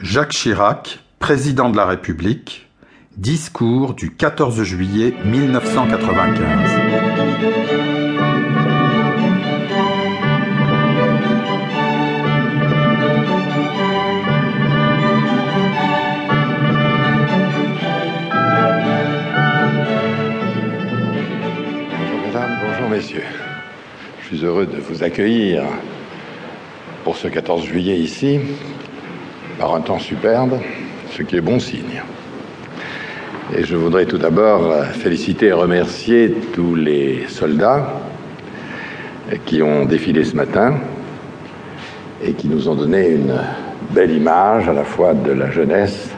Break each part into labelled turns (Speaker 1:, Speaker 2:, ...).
Speaker 1: Jacques Chirac, Président de la République, discours du 14 juillet 1995.
Speaker 2: Bonjour mesdames, bonjour messieurs. Je suis heureux de vous accueillir pour ce 14 juillet ici, par un temps superbe, ce qui est bon signe. Et je voudrais tout d'abord féliciter et remercier tous les soldats qui ont défilé ce matin et qui nous ont donné une belle image à la fois de la jeunesse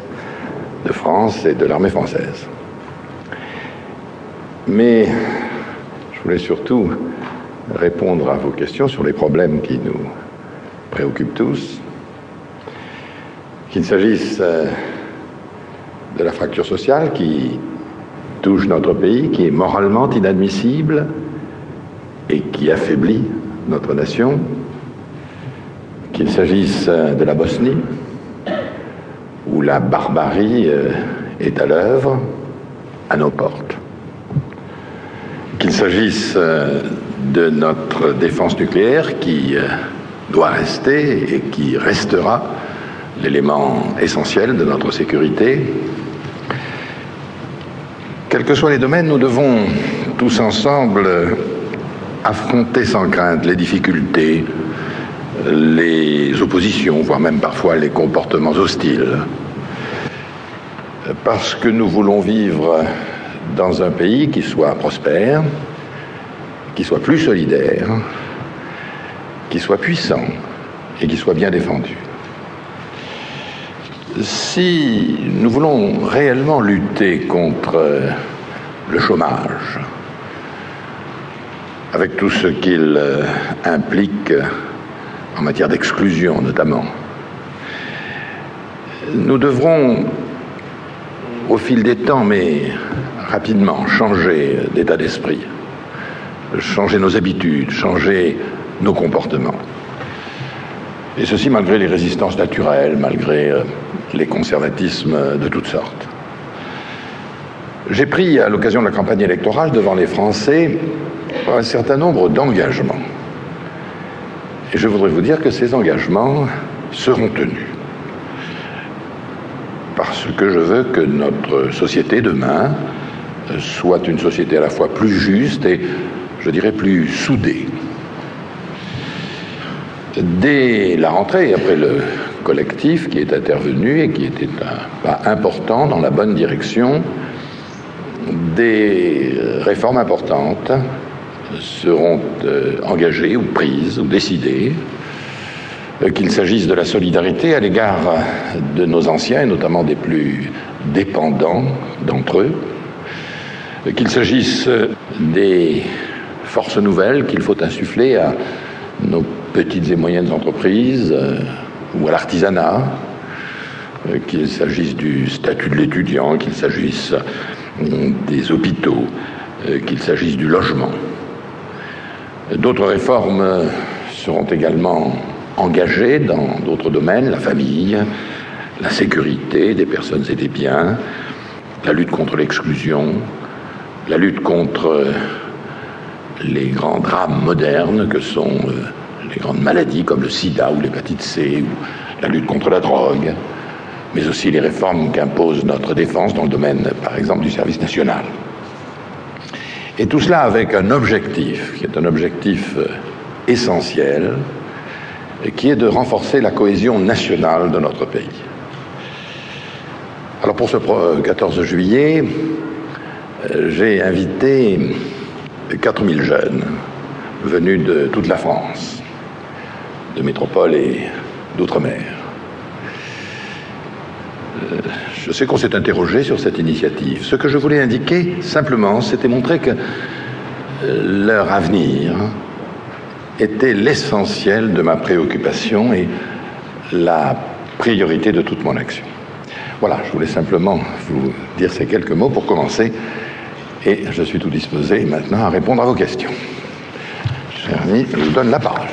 Speaker 2: de France et de l'armée française. Mais je voulais surtout répondre à vos questions sur les problèmes qui nous préoccupent tous, qu'il s'agisse euh, de la fracture sociale qui touche notre pays, qui est moralement inadmissible et qui affaiblit notre nation, qu'il s'agisse euh, de la Bosnie, où la barbarie euh, est à l'œuvre à nos portes. Qu'il s'agisse de notre défense nucléaire qui doit rester et qui restera l'élément essentiel de notre sécurité. Quels que soient les domaines, nous devons tous ensemble affronter sans crainte les difficultés, les oppositions, voire même parfois les comportements hostiles, parce que nous voulons vivre dans un pays qui soit prospère, qui soit plus solidaire, qui soit puissant et qui soit bien défendu. Si nous voulons réellement lutter contre le chômage, avec tout ce qu'il implique en matière d'exclusion notamment, nous devrons, au fil des temps, mais rapidement changer d'état d'esprit, changer nos habitudes, changer nos comportements. Et ceci malgré les résistances naturelles, malgré euh, les conservatismes de toutes sortes. J'ai pris à l'occasion de la campagne électorale devant les Français un certain nombre d'engagements. Et je voudrais vous dire que ces engagements seront tenus. Parce que je veux que notre société demain soit une société à la fois plus juste et, je dirais, plus soudée. Dès la rentrée, après le collectif qui est intervenu et qui était un pas important dans la bonne direction, des réformes importantes seront euh, engagées ou prises ou décidées, euh, qu'il s'agisse de la solidarité à l'égard de nos anciens et notamment des plus dépendants d'entre eux, qu'il s'agisse des forces nouvelles qu'il faut insuffler à nos petites et moyennes entreprises euh, ou à l'artisanat, euh, qu'il s'agisse du statut de l'étudiant, qu'il s'agisse euh, des hôpitaux, qu'il s'agisse du logement. D'autres réformes seront également engagées dans d'autres domaines, la famille, la sécurité des personnes et des biens, la lutte contre l'exclusion, la lutte contre les grands drames modernes que sont euh, les grandes maladies comme le sida ou l'hépatite C, ou la lutte contre la drogue, mais aussi les réformes qu'impose notre défense dans le domaine, par exemple, du service national. Et tout cela avec un objectif, qui est un objectif euh, essentiel, qui est de renforcer la cohésion nationale de notre pays. Alors pour ce 14 juillet, euh, j'ai invité 4000 jeunes venus de toute la France, de métropole et d'outre-mer. Euh, je sais qu'on s'est interrogé sur cette initiative. Ce que je voulais indiquer, simplement, c'était montrer que euh, leur avenir était l'essentiel de ma préoccupation et la priorité de toute mon action. Voilà, je voulais simplement vous dire ces quelques mots pour commencer et je suis tout disposé maintenant à répondre à vos questions. Cher ami, je vous donne la parole.